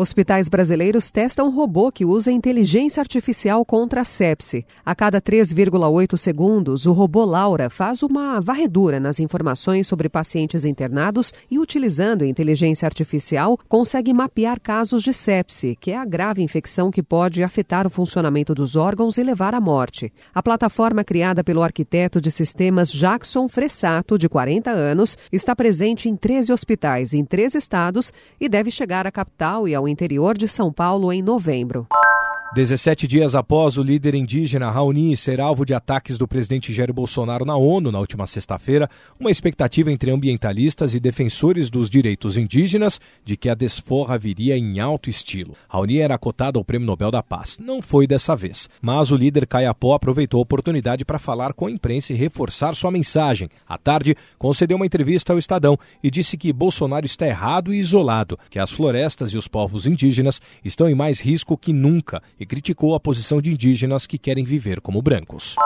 Hospitais brasileiros testam robô que usa inteligência artificial contra a sepse. A cada 3,8 segundos, o robô Laura faz uma varredura nas informações sobre pacientes internados e, utilizando inteligência artificial, consegue mapear casos de sepse, que é a grave infecção que pode afetar o funcionamento dos órgãos e levar à morte. A plataforma criada pelo arquiteto de sistemas Jackson Fressato, de 40 anos, está presente em 13 hospitais em três estados e deve chegar à capital e ao interior de São Paulo em novembro. 17 dias após o líder indígena Raoni ser alvo de ataques do presidente Jair Bolsonaro na ONU na última sexta-feira, uma expectativa entre ambientalistas e defensores dos direitos indígenas de que a desforra viria em alto estilo. Raoni era cotado ao Prêmio Nobel da Paz. Não foi dessa vez, mas o líder Caiapó aproveitou a oportunidade para falar com a imprensa e reforçar sua mensagem. À tarde, concedeu uma entrevista ao Estadão e disse que Bolsonaro está errado e isolado, que as florestas e os povos indígenas estão em mais risco que nunca e criticou a posição de indígenas que querem viver como brancos.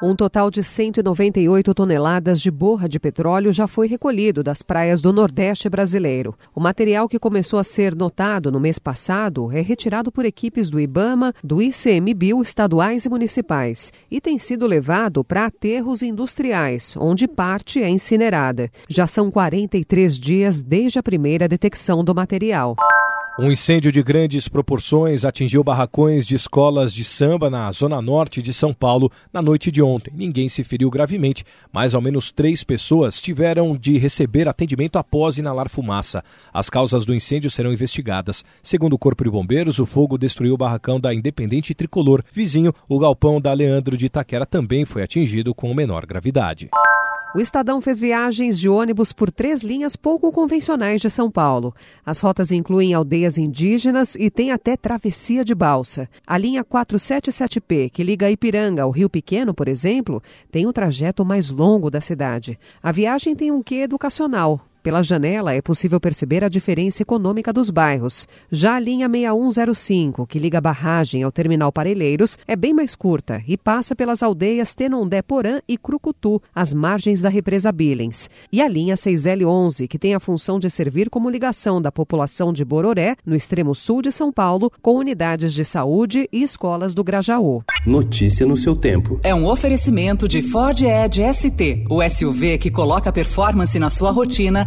Um total de 198 toneladas de borra de petróleo já foi recolhido das praias do Nordeste brasileiro. O material que começou a ser notado no mês passado é retirado por equipes do IBAMA, do ICMBio estaduais e municipais e tem sido levado para aterros industriais, onde parte é incinerada. Já são 43 dias desde a primeira detecção do material. Um incêndio de grandes proporções atingiu barracões de escolas de samba na zona norte de São Paulo na noite de ontem. Ninguém se feriu gravemente, mas ao menos três pessoas tiveram de receber atendimento após inalar fumaça. As causas do incêndio serão investigadas. Segundo o Corpo de Bombeiros, o fogo destruiu o barracão da Independente Tricolor. Vizinho, o galpão da Leandro de Itaquera também foi atingido com menor gravidade. O Estadão fez viagens de ônibus por três linhas pouco convencionais de São Paulo. As rotas incluem aldeias indígenas e tem até travessia de balsa. A linha 477P, que liga Ipiranga ao Rio Pequeno, por exemplo, tem o trajeto mais longo da cidade. A viagem tem um quê educacional, pela janela é possível perceber a diferença econômica dos bairros. Já a linha 6105, que liga a barragem ao terminal Parelheiros, é bem mais curta e passa pelas aldeias Tenondé Porã e Crucutu, às margens da represa Billens. E a linha 6L11, que tem a função de servir como ligação da população de Bororé, no extremo sul de São Paulo, com unidades de saúde e escolas do Grajaú. Notícia no seu tempo. É um oferecimento de Ford Edge ST, o SUV que coloca performance na sua rotina